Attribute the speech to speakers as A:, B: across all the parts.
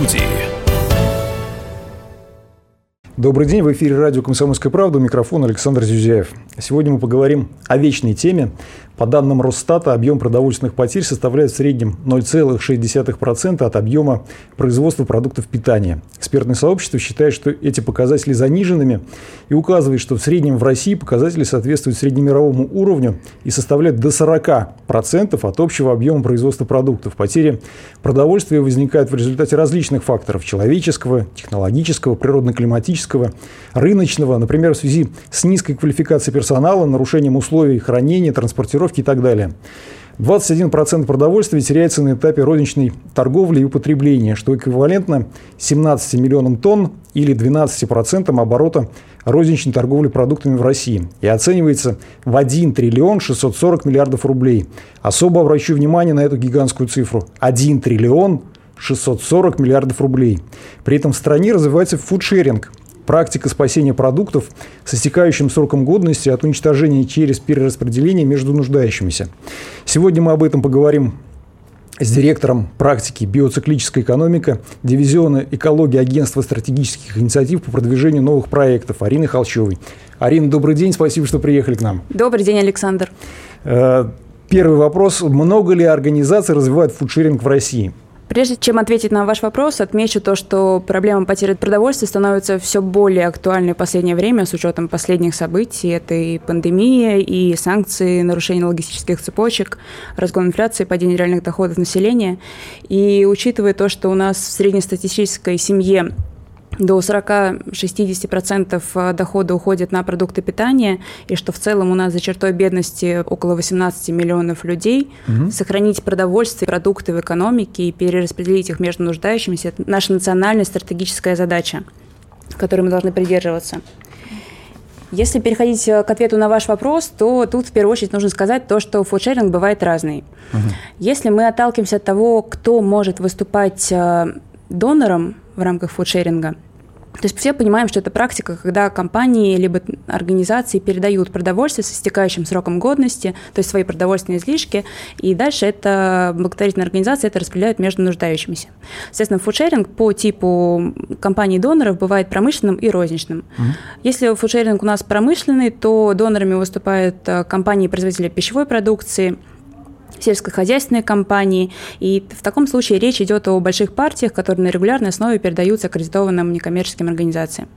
A: студии.
B: Добрый день, в эфире радио «Комсомольская правда», микрофон Александр Зюзяев. Сегодня мы поговорим о вечной теме по данным Росстата, объем продовольственных потерь составляет в среднем 0,6% от объема производства продуктов питания. Экспертное сообщество считает, что эти показатели заниженными и указывает, что в среднем в России показатели соответствуют среднемировому уровню и составляют до 40% от общего объема производства продуктов. Потери продовольствия возникают в результате различных факторов – человеческого, технологического, природно-климатического, рыночного, например, в связи с низкой квалификацией персонала, нарушением условий хранения, транспортировки и так далее. 21% продовольствия теряется на этапе розничной торговли и употребления, что эквивалентно 17 миллионам тонн или 12% оборота розничной торговли продуктами в России и оценивается в 1 триллион 640 миллиардов рублей. Особо обращу внимание на эту гигантскую цифру. 1 триллион 640 миллиардов рублей. При этом в стране развивается фудшеринг – Практика спасения продуктов с истекающим сроком годности от уничтожения через перераспределение между нуждающимися. Сегодня мы об этом поговорим с директором практики биоциклическая экономика дивизиона экологии агентства стратегических инициатив по продвижению новых проектов Ариной Холчевой. Арина, добрый день, спасибо, что приехали к нам.
C: Добрый день, Александр.
B: Э, первый вопрос. Много ли организаций развивают фудшеринг в России?
C: Прежде чем ответить на ваш вопрос, отмечу то, что проблема потери продовольствия становится все более актуальной в последнее время с учетом последних событий. Это и пандемия, и санкции, нарушение логистических цепочек, разгон инфляции, падение реальных доходов населения. И учитывая то, что у нас в среднестатистической семье до 40-60% э, дохода уходит на продукты питания, и что в целом у нас за чертой бедности около 18 миллионов людей. Угу. Сохранить продовольствие, продукты в экономике и перераспределить их между нуждающимися – это наша национальная стратегическая задача, которой мы должны придерживаться. Если переходить э, к ответу на ваш вопрос, то тут в первую очередь нужно сказать то, что фудшеринг бывает разный. Угу. Если мы отталкиваемся от того, кто может выступать э, донором в рамках фудшеринга, то есть все понимаем, что это практика, когда компании либо организации передают продовольствие с истекающим сроком годности, то есть свои продовольственные излишки, и дальше это благотворительная организация это распределяет между нуждающимися. Соответственно, фудшеринг по типу компаний-доноров бывает промышленным и розничным. Угу. Если фудшеринг у нас промышленный, то донорами выступают э, компании-производители пищевой продукции – сельскохозяйственные компании. И в таком случае речь идет о больших партиях, которые на регулярной основе передаются аккредитованным некоммерческим организациям.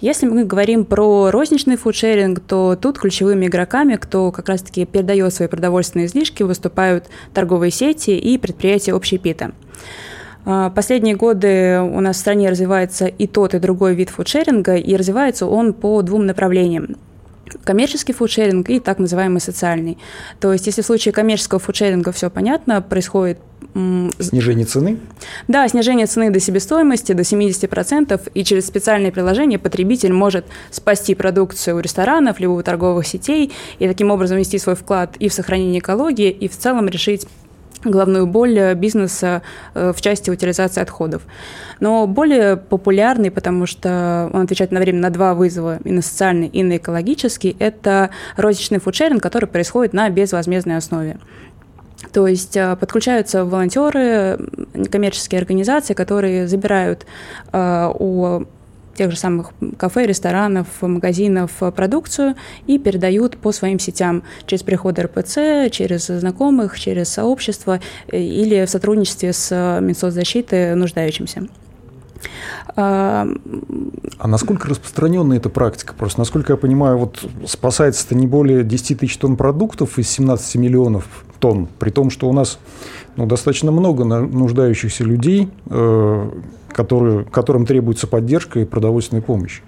C: Если мы говорим про розничный фудшеринг, то тут ключевыми игроками, кто как раз-таки передает свои продовольственные излишки, выступают торговые сети и предприятия общепита. А, последние годы у нас в стране развивается и тот, и другой вид фудшеринга, и развивается он по двум направлениям коммерческий фудшеринг и так называемый социальный. То есть, если в случае коммерческого фудшеринга все понятно, происходит
B: Снижение цены?
C: Да, снижение цены до себестоимости, до 70%, и через специальное приложение потребитель может спасти продукцию у ресторанов, либо у торговых сетей, и таким образом внести свой вклад и в сохранение экологии, и в целом решить главную боль бизнеса э, в части утилизации отходов. Но более популярный, потому что он отвечает время на два вызова, и на социальный, и на экологический, это розничный фудшеринг, который происходит на безвозмездной основе. То есть э, подключаются волонтеры, коммерческие организации, которые забирают э, у тех же самых кафе, ресторанов, магазинов продукцию и передают по своим сетям через приход РПЦ, через знакомых, через сообщество э, или в сотрудничестве с Минсоцзащиты нуждающимся.
B: А, насколько распространенна эта практика? Просто, насколько я понимаю, вот спасается-то не более 10 тысяч тонн продуктов из 17 миллионов тонн, при том, что у нас ну, достаточно много нуждающихся людей, э, которые, которым требуется поддержка и продовольственная помощь.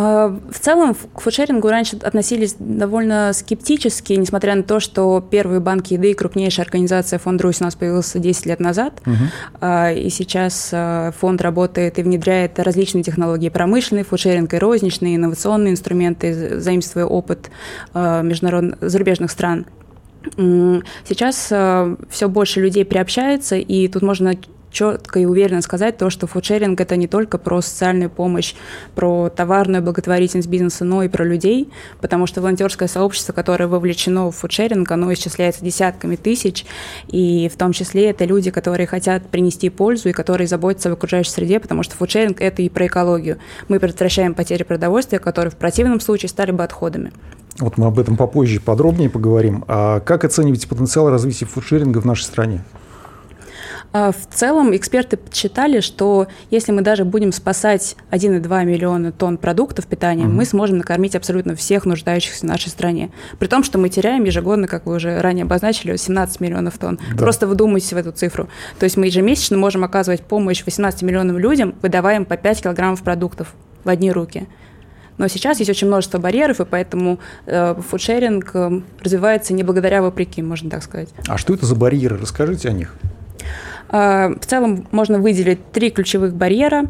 C: А, в целом к фудшерингу раньше относились довольно скептически, несмотря на то, что первые банки еды и крупнейшая организация фонд Русь у нас появился 10 лет назад. Угу. И сейчас а, фонд работает и внедряет различные технологии промышленный, фудшеринг и розничные, инновационные инструменты, заимствуя опыт международных зарубежных стран. Сейчас все больше людей приобщается, и тут можно четко и уверенно сказать то, что фудшеринг – это не только про социальную помощь, про товарную благотворительность бизнеса, но и про людей, потому что волонтерское сообщество, которое вовлечено в фудшеринг, оно исчисляется десятками тысяч, и в том числе это люди, которые хотят принести пользу и которые заботятся об окружающей среде, потому что фудшеринг – это и про экологию. Мы предотвращаем потери продовольствия, которые в противном случае стали бы отходами.
B: Вот мы об этом попозже подробнее поговорим. А как оцениваете потенциал развития фудшеринга в нашей стране?
C: А, в целом эксперты подсчитали, что если мы даже будем спасать 1,2 миллиона тонн продуктов питания, угу. мы сможем накормить абсолютно всех нуждающихся в нашей стране. При том, что мы теряем ежегодно, как вы уже ранее обозначили, 17 миллионов тонн. Да. Просто вдумайтесь в эту цифру. То есть мы ежемесячно можем оказывать помощь 18 миллионам людям, выдавая им по 5 килограммов продуктов в одни руки. Но сейчас есть очень множество барьеров, и поэтому э, фудшеринг э, развивается не благодаря вопреки, можно так сказать.
B: А что это за барьеры? Расскажите о них.
C: А, в целом можно выделить три ключевых барьера.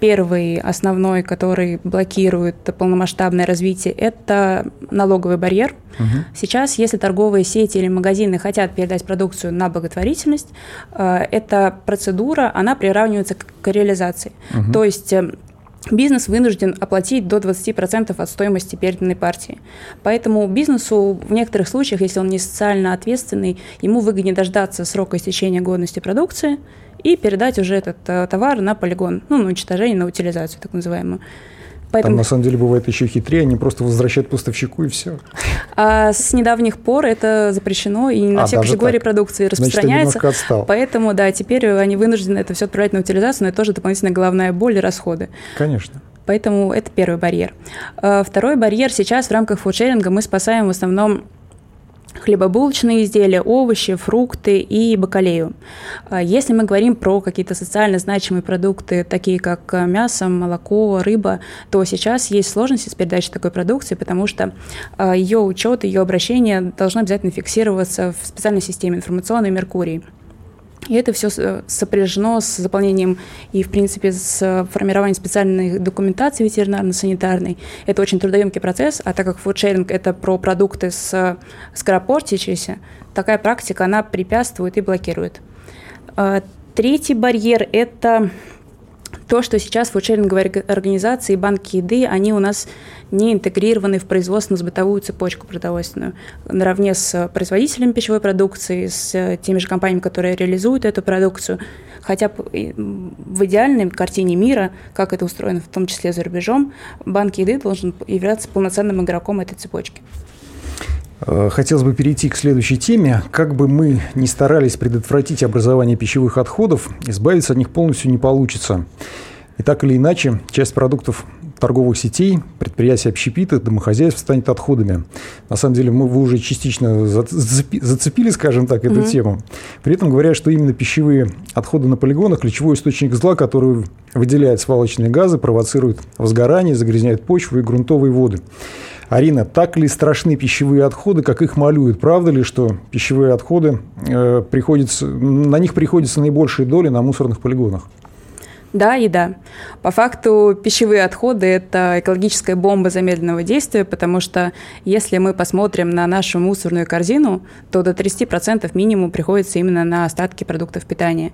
C: Первый, основной, который блокирует полномасштабное развитие, это налоговый барьер. Угу. Сейчас, если торговые сети или магазины хотят передать продукцию на благотворительность, а, эта процедура, она приравнивается к реализации. Угу. То есть э, бизнес вынужден оплатить до 20% от стоимости переданной партии. Поэтому бизнесу в некоторых случаях, если он не социально ответственный, ему выгоднее дождаться срока истечения годности продукции и передать уже этот э, товар на полигон, ну, на уничтожение, на утилизацию, так называемую.
B: Поэтому... Там на самом деле бывает еще хитрее, они просто возвращают поставщику и все.
C: А с недавних пор это запрещено и на а, все категории так. продукции распространяется. Значит, отстал. Поэтому, да, теперь они вынуждены это все отправлять на утилизацию, но это тоже дополнительная головная боль и расходы.
B: Конечно.
C: Поэтому это первый барьер. А, второй барьер сейчас в рамках фудшеринга мы спасаем в основном хлебобулочные изделия, овощи, фрукты и бакалею. А если мы говорим про какие-то социально значимые продукты, такие как э, мясо, молоко, рыба, то сейчас есть сложности с передачей такой продукции, потому что э, ее учет, ее обращение должно обязательно фиксироваться в специальной системе информационной Меркурий. И это все э, сопряжено с заполнением и, в принципе, с формированием специальной документации ветеринарно-санитарной. Это очень трудоемкий процесс, а так как фудшеринг – это про продукты с скоропортящиеся, такая практика, она препятствует и блокирует. А, третий барьер – это то, что сейчас фудшеринговые организации и банки еды, они у нас не интегрированы в производственно-бытовую цепочку продовольственную. Наравне с производителями пищевой продукции, с теми же компаниями, которые реализуют эту продукцию, хотя в идеальной картине мира, как это устроено в том числе за рубежом, банк еды должен являться полноценным игроком этой цепочки.
B: Э, хотелось бы перейти к следующей теме. Как бы мы ни старались предотвратить образование пищевых отходов, избавиться от них полностью не получится. И так или иначе, часть продуктов торговых сетей, предприятий общепита, домохозяйств станет отходами. На самом деле, мы, вы уже частично зацепили, скажем так, эту mm-hmm. тему. При этом говорят, что именно пищевые отходы на полигонах – ключевой источник зла, который выделяет свалочные газы, провоцирует возгорание, загрязняет почву и грунтовые воды. Арина, так ли страшны пищевые отходы, как их малюют? Правда ли, что пищевые отходы э, приходится, на них приходится наибольшая доля на мусорных полигонах?
C: Да и да. По факту пищевые отходы – это экологическая бомба замедленного действия, потому что если мы посмотрим на нашу мусорную корзину, то до 30% минимум приходится именно на остатки продуктов питания.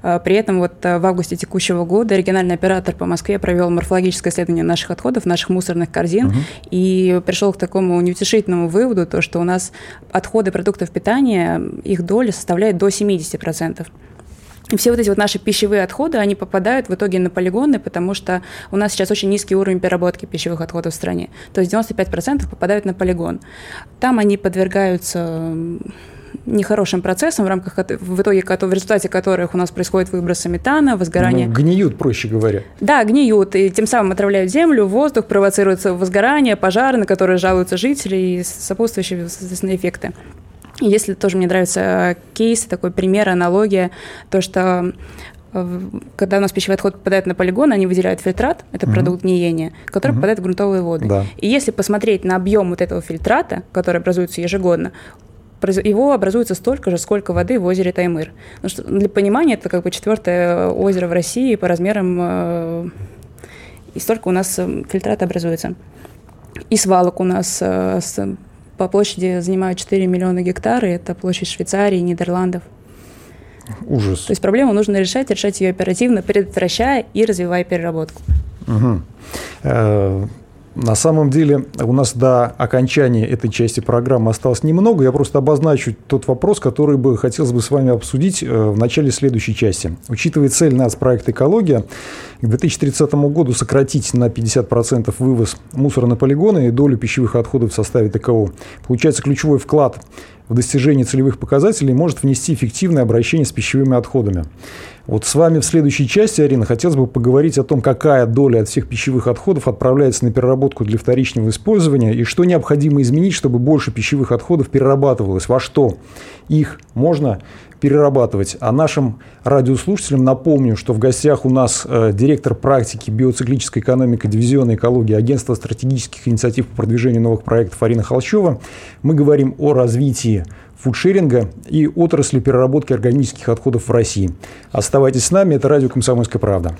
C: А, при этом вот э, в августе текущего года региональный оператор по Москве провел морфологическое исследование наших отходов, наших мусорных корзин, угу. и пришел к такому неутешительному выводу, то, что у нас отходы продуктов питания, их доля составляет до 70%. И все вот эти вот наши пищевые отходы, они попадают в итоге на полигоны, потому что у нас сейчас очень низкий уровень переработки пищевых отходов в стране. То есть 95% попадают на полигон. Там они подвергаются нехорошим процессом, в рамках в итоге в результате которых у нас происходит выбросы метана, возгорание.
B: Ну, гниют, проще говоря.
C: Да, гниют, и тем самым отравляют землю, воздух, провоцируется возгорание, пожары, на которые жалуются жители и сопутствующие, эффекты. Если тоже мне нравится э, кейс, такой пример, аналогия, то, что э, когда у нас пищевой отход попадает на полигон, они выделяют фильтрат, это угу. продукт гниения, который угу. попадает в грунтовые воды. Да. И если посмотреть на объем вот этого фильтрата, который образуется ежегодно, его образуется столько же, сколько воды в озере Таймыр. Ну, что, для понимания, это как бы четвертое озеро в России по размерам, э, и столько у нас фильтрат образуется. И свалок у нас по площади занимают 4 миллиона гектар, и это площадь Швейцарии, Нидерландов.
B: Ужас.
C: То есть проблему нужно решать, решать ее оперативно, предотвращая и развивая переработку.
B: Угу. На самом деле у нас до окончания этой части программы осталось немного. Я просто обозначу тот вопрос, который бы хотелось бы с вами обсудить э, в начале следующей части. Учитывая цель нас проекта «Экология», к 2030 году сократить на 50% вывоз мусора на полигоны и долю пищевых отходов в составе ТКО. Получается ключевой вклад в достижении целевых показателей может внести эффективное обращение с пищевыми отходами. Вот с вами в следующей части, Арина, хотелось бы поговорить о том, какая доля от всех пищевых отходов отправляется на переработку для вторичного использования и что необходимо изменить, чтобы больше пищевых отходов перерабатывалось, во что их можно перерабатывать. А нашим радиослушателям напомню, что в гостях у нас э, директор практики биоциклической экономики дивизиона экологии Агентства стратегических инициатив по продвижению новых проектов Арина Холщева. Мы говорим о развитии фудшеринга и отрасли переработки органических отходов в России. Оставайтесь с нами, это радио «Комсомольская правда».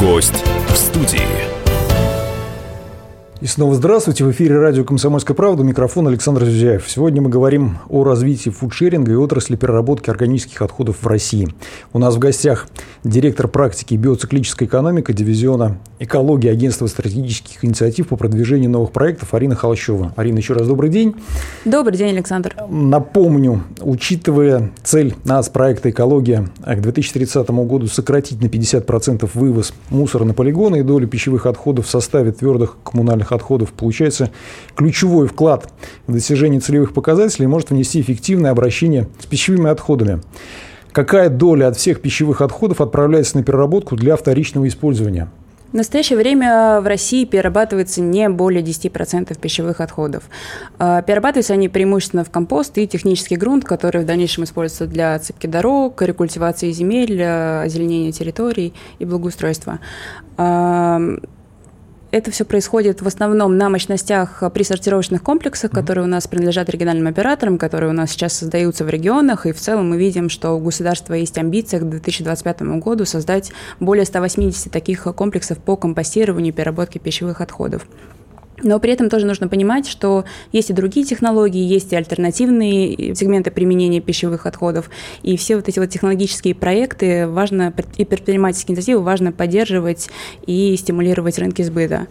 A: Гость в студии.
B: И снова здравствуйте. В эфире радио «Комсомольская правда». Микрофон Александр Зюзяев. Сегодня мы говорим о развитии фудшеринга и отрасли переработки органических отходов в России. У нас в гостях директор практики биоциклической экономики дивизиона экологии Агентства стратегических инициатив по продвижению новых проектов Арина Холощева. Арина, еще раз добрый день.
C: Добрый день, Александр.
B: Напомню, учитывая цель нас проекта «Экология» к 2030 году сократить на 50% вывоз мусора на полигоны и долю пищевых отходов в составе твердых коммунальных отходов. Получается, ключевой вклад в достижение целевых показателей может внести эффективное обращение с пищевыми отходами. Какая доля от всех пищевых отходов отправляется на переработку для вторичного использования?
C: В настоящее время в России перерабатывается не более 10% пищевых отходов. А, перерабатываются они преимущественно в компост и технический грунт, который в дальнейшем используется для отсыпки дорог, рекультивации земель, озеленения территорий и благоустройства. Это все происходит в основном на мощностях при сортировочных комплексах, которые у нас принадлежат региональным операторам, которые у нас сейчас создаются в регионах. И в целом мы видим, что у государства есть амбиция к 2025 году создать более 180 таких комплексов по компостированию и переработке пищевых отходов. Но при этом тоже нужно понимать, что есть и другие технологии, есть и альтернативные сегменты применения пищевых отходов. И все вот эти вот технологические проекты важно, и предпринимательские инициативы важно поддерживать и стимулировать рынки сбыта.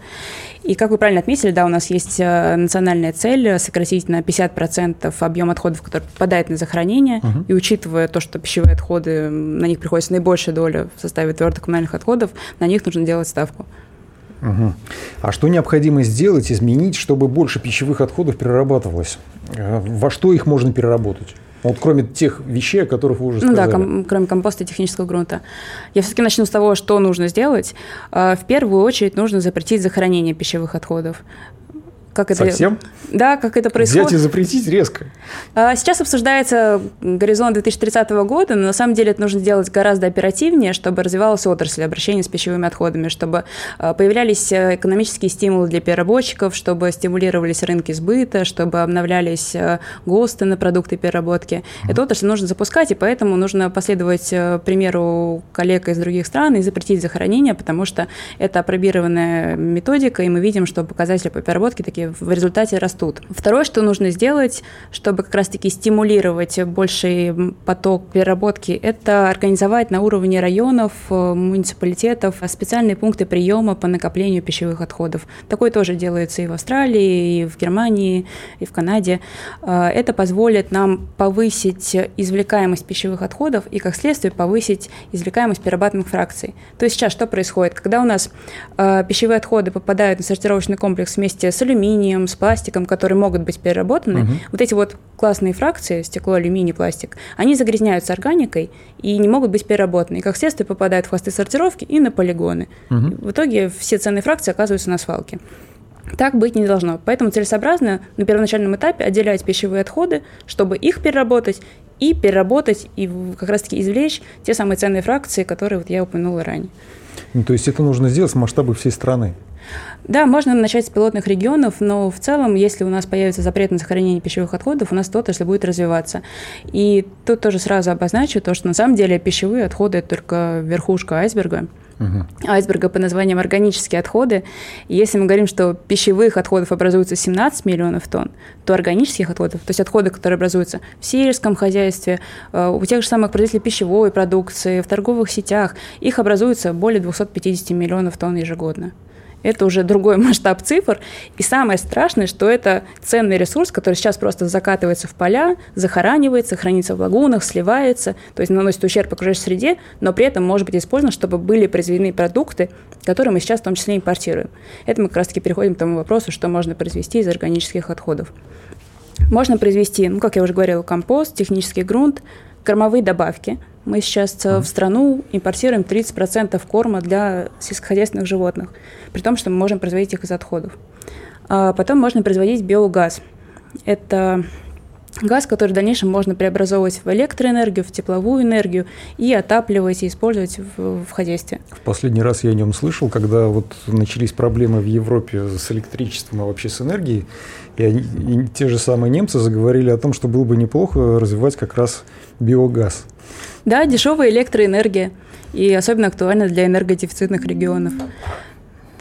C: И как вы правильно отметили, да, у нас есть э, национальная цель сократить на 50% объем отходов, который попадает на захоронение. Uh-huh. И учитывая то, что пищевые отходы, на них приходится наибольшая доля в составе твердых коммунальных отходов, на них нужно делать ставку.
B: Угу. А что необходимо сделать, изменить, чтобы больше пищевых отходов перерабатывалось? Э, во что их можно переработать? Вот кроме тех вещей, о которых вы уже сказали.
C: Ну да, ком- кроме компоста и технического грунта. Я все-таки начну с того, что нужно сделать. Э, в первую очередь нужно запретить захоронение пищевых отходов
B: как это... Совсем?
C: Да, как это происходит.
B: Взять и запретить резко.
C: А, сейчас обсуждается горизонт 2030 года, но на самом деле это нужно делать гораздо оперативнее, чтобы развивалась отрасль обращения с пищевыми отходами, чтобы а, появлялись э, экономические стимулы для переработчиков, чтобы стимулировались рынки сбыта, чтобы обновлялись э, ГОСТы на продукты переработки. Mm-hmm. Эту отрасль нужно запускать, и поэтому нужно последовать э, примеру коллег из других стран и запретить захоронение, потому что это опробированная методика, и мы видим, что показатели по переработке такие в результате растут. Второе, что нужно сделать, чтобы как раз-таки стимулировать больший поток переработки, это организовать на уровне районов, э, муниципалитетов специальные пункты приема по накоплению пищевых отходов. Такое тоже делается и в Австралии, и в Германии, и в Канаде. Э, это позволит нам повысить извлекаемость пищевых отходов и, как следствие, повысить извлекаемость перерабатываемых фракций. То есть сейчас что происходит? Когда у нас э, пищевые отходы попадают на сортировочный комплекс вместе с алюминием, алюминием, с пластиком, которые могут быть переработаны, угу. вот эти вот классные фракции, стекло, алюминий, пластик, они загрязняются органикой и не могут быть переработаны. И как следствие попадают в хвосты сортировки и на полигоны. Угу. В итоге все ценные фракции оказываются на свалке. Так быть не должно. Поэтому целесообразно на первоначальном этапе отделять пищевые отходы, чтобы их переработать и переработать и как раз-таки извлечь те самые ценные фракции, которые вот я упомянула ранее.
B: Ну, то есть это нужно сделать в масштабах всей страны?
C: Да, можно начать с пилотных регионов, но в целом, если у нас появится запрет на сохранение пищевых отходов, у нас отрасль будет развиваться. И тут тоже сразу обозначу то, что на самом деле пищевые отходы – это только верхушка айсберга. Угу. айсберга под названием органические отходы. И если мы говорим, что пищевых отходов образуется 17 миллионов тонн, то органических отходов, то есть отходы, которые образуются в сельском хозяйстве, э, у тех же самых производителей пищевой продукции, в торговых сетях, их образуется более 250 миллионов тонн ежегодно. Это уже другой масштаб цифр. И самое страшное, что это ценный ресурс, который сейчас просто закатывается в поля, захоранивается, хранится в лагунах, сливается, то есть наносит ущерб окружающей среде, но при этом может быть использован, чтобы были произведены продукты, которые мы сейчас в том числе импортируем. Это мы как раз-таки переходим к тому вопросу, что можно произвести из органических отходов. Можно произвести, ну, как я уже говорила, компост, технический грунт, кормовые добавки – мы сейчас в страну импортируем 30% корма для сельскохозяйственных животных, при том, что мы можем производить их из отходов. А потом можно производить биогаз. Это газ, который в дальнейшем можно преобразовывать в электроэнергию, в тепловую энергию и отапливать и использовать в, в хозяйстве.
B: В последний раз я о нем слышал, когда вот начались проблемы в Европе с электричеством и вообще с энергией, и, они, и те же самые немцы заговорили о том, что было бы неплохо развивать как раз биогаз.
C: Да, дешевая электроэнергия. И особенно актуально для энергодефицитных регионов.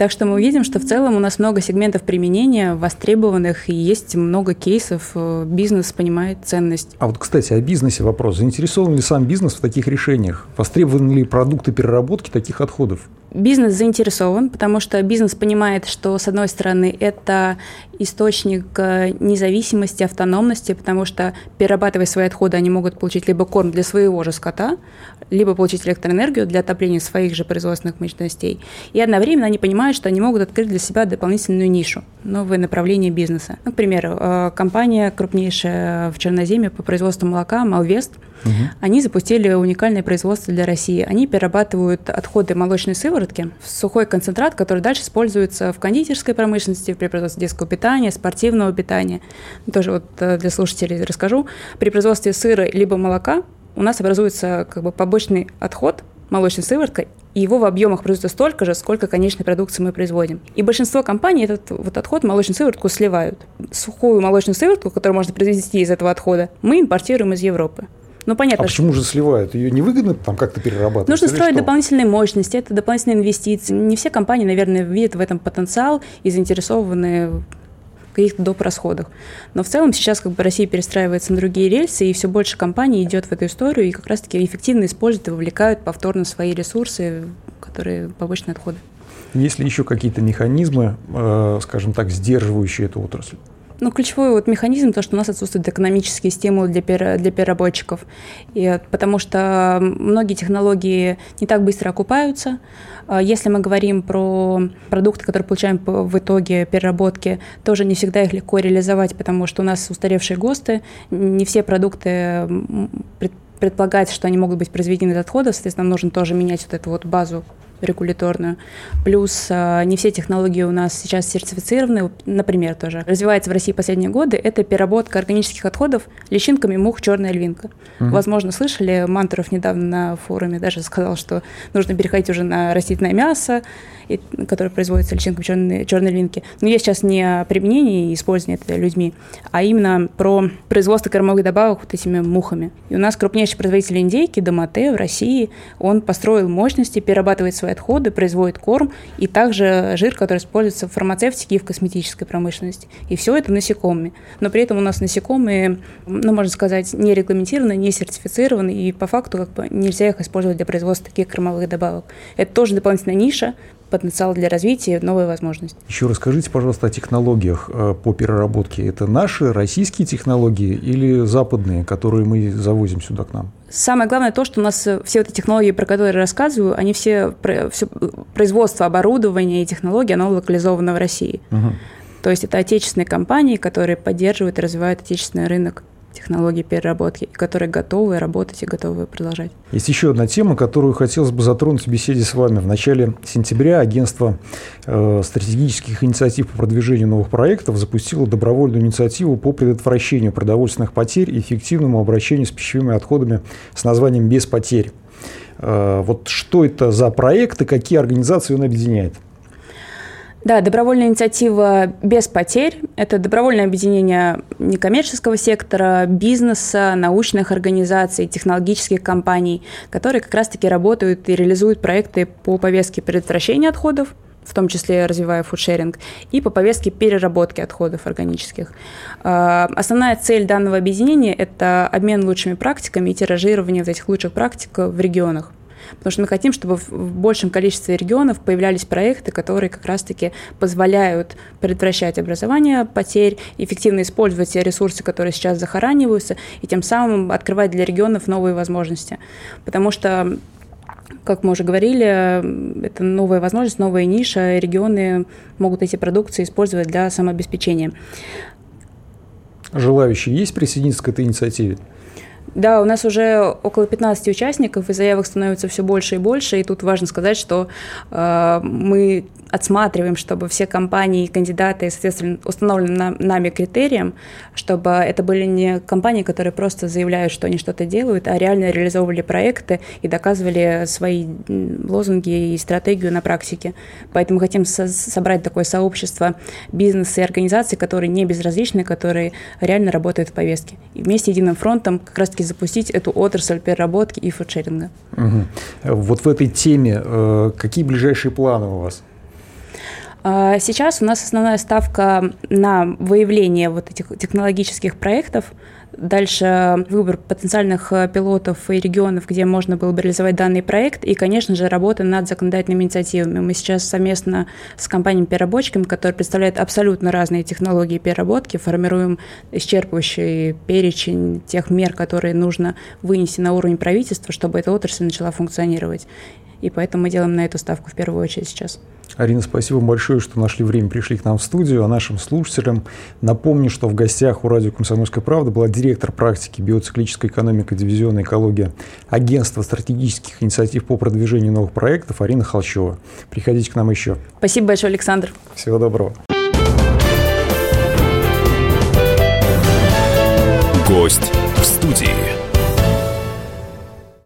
C: Так что мы видим, что в целом у нас много сегментов применения востребованных, и есть много кейсов, э, бизнес понимает ценность.
B: А вот, кстати, о бизнесе вопрос. Заинтересован ли сам бизнес в таких решениях? Востребованы ли продукты переработки таких отходов?
C: Бизнес заинтересован, потому что бизнес понимает, что, с одной стороны, это источник э, независимости, автономности, потому что, перерабатывая свои отходы, они могут получить либо корм для своего же скота, либо получить электроэнергию для отопления своих же производственных мощностей. И одновременно они понимают, что они могут открыть для себя дополнительную нишу, новое направление бизнеса. К примеру, э, компания крупнейшая в Черноземе по производству молока, Малвест – Они запустили уникальное производство для России. Они перерабатывают отходы молочной сыворотки в сухой концентрат, который дальше используется в кондитерской промышленности, при производстве детского питания, спортивного питания. Тоже вот э, для слушателей расскажу. При производстве сыра либо молока у нас образуется как бы побочный отход молочной сывороткой, и его в объемах производится столько же, сколько конечной продукции мы производим. И большинство компаний этот вот отход молочную сыворотку сливают. Сухую молочную сыворотку, которую можно произвести из этого отхода, мы импортируем из Европы.
B: Ну, понятно. А почему же сливают? Ее невыгодно там как-то перерабатывать?
C: Нужно строить что? дополнительные мощности, это дополнительные инвестиции. Не все компании, наверное, видят в этом потенциал и заинтересованы каких-то доп. расходах. Но в целом сейчас как бы Россия перестраивается на другие рельсы, и все больше компаний идет в эту историю и как раз-таки эффективно используют и вовлекают повторно свои ресурсы, которые побочные отходы.
B: Есть ли еще какие-то механизмы, э, скажем так, сдерживающие эту отрасль?
C: Ну, ключевой вот механизм, то, что у нас отсутствуют экономические стимулы для, пер, для переработчиков, и, потому что многие технологии не так быстро окупаются. А если мы говорим про продукты, которые получаем в итоге переработки, тоже не всегда их легко реализовать, потому что у нас устаревшие ГОСТы, не все продукты предполагается, что они могут быть произведены из отходов, соответственно, нужно тоже менять вот эту вот базу регуляторную. Плюс а, не все технологии у нас сейчас сертифицированы. Например, тоже развивается в России последние годы, это переработка органических отходов личинками мух черная львинка. Угу. Возможно, слышали, Мантуров недавно на форуме даже сказал, что нужно переходить уже на растительное мясо, которое производится личинками черной, черной львинки. Но я сейчас не о применении и использовании это людьми, а именно про производство кормовых добавок вот этими мухами. И у нас крупнейший производитель индейки, Домате в России, он построил мощности, перерабатывает свои отходы, производит корм и также жир, который используется в фармацевтике и в косметической промышленности. И все это насекомые. Но при этом у нас насекомые, ну, можно сказать, не регламентированы, не сертифицированы, и по факту как бы нельзя их использовать для производства таких кормовых добавок. Это тоже дополнительная ниша, потенциал для развития, новая возможность.
B: Еще расскажите, пожалуйста, о технологиях э, по переработке. Это наши российские технологии или западные, которые мы завозим сюда к нам?
C: Самое главное то, что у нас э, все эти технологии, про которые я рассказываю, они все, все производство оборудования и технологий, оно локализовано в России. Угу. То есть это отечественные компании, которые поддерживают и развивают отечественный рынок технологий переработки, которые готовы работать и готовы продолжать.
B: Есть еще одна тема, которую хотелось бы затронуть в беседе с вами. В начале сентября агентство э, стратегических инициатив по продвижению новых проектов запустило добровольную инициативу по предотвращению продовольственных потерь и эффективному обращению с пищевыми отходами с названием «Без потерь». Э, вот что это за проект и какие организации он объединяет?
C: Да, добровольная инициатива без потерь – это добровольное объединение некоммерческого сектора, бизнеса, научных организаций, технологических компаний, которые как раз-таки работают и реализуют проекты по повестке предотвращения отходов, в том числе развивая фудшеринг, и по повестке переработки отходов органических. А, основная цель данного объединения – это обмен лучшими практиками и тиражирование этих лучших практик в регионах. Потому что мы хотим, чтобы в большем количестве регионов появлялись проекты, которые как раз-таки позволяют предотвращать образование потерь, эффективно использовать те ресурсы, которые сейчас захораниваются, и тем самым открывать для регионов новые возможности. Потому что как мы уже говорили, это новая возможность, новая ниша. Регионы могут эти продукции использовать для самообеспечения.
B: Желающие есть присоединиться к этой инициативе?
C: Да, у нас уже около 15 участников, и заявок становится все больше и больше. И тут важно сказать, что э, мы отсматриваем, чтобы все компании и кандидаты, соответственно, установленным нами критериям, чтобы это были не компании, которые просто заявляют, что они что-то делают, а реально реализовывали проекты и доказывали свои лозунги и стратегию на практике. Поэтому хотим со- собрать такое сообщество бизнеса и организаций, которые не безразличны, которые реально работают в повестке. И вместе единым фронтом как раз-таки запустить эту отрасль переработки и фудшеринга.
B: Угу. Вот в этой теме э, какие ближайшие планы у вас?
C: А, сейчас у нас основная ставка на выявление вот этих технологических проектов, Дальше выбор потенциальных э, пилотов и регионов, где можно было бы реализовать данный проект. И, конечно же, работа над законодательными инициативами. Мы сейчас совместно с компаниями-переработчиками, которые представляют абсолютно разные технологии переработки, формируем исчерпывающий перечень тех мер, которые нужно вынести на уровень правительства, чтобы эта отрасль начала функционировать. И поэтому мы делаем на эту ставку в первую очередь сейчас.
B: Арина, спасибо большое, что нашли время, пришли к нам в студию. А нашим слушателям напомню, что в гостях у радио «Комсомольская правда» была директор практики биоциклической экономики дивизиона экология Агентства стратегических инициатив по продвижению новых проектов Арина Холчева. Приходите к нам еще.
C: Спасибо большое, Александр.
B: Всего доброго.
A: Гость в студии.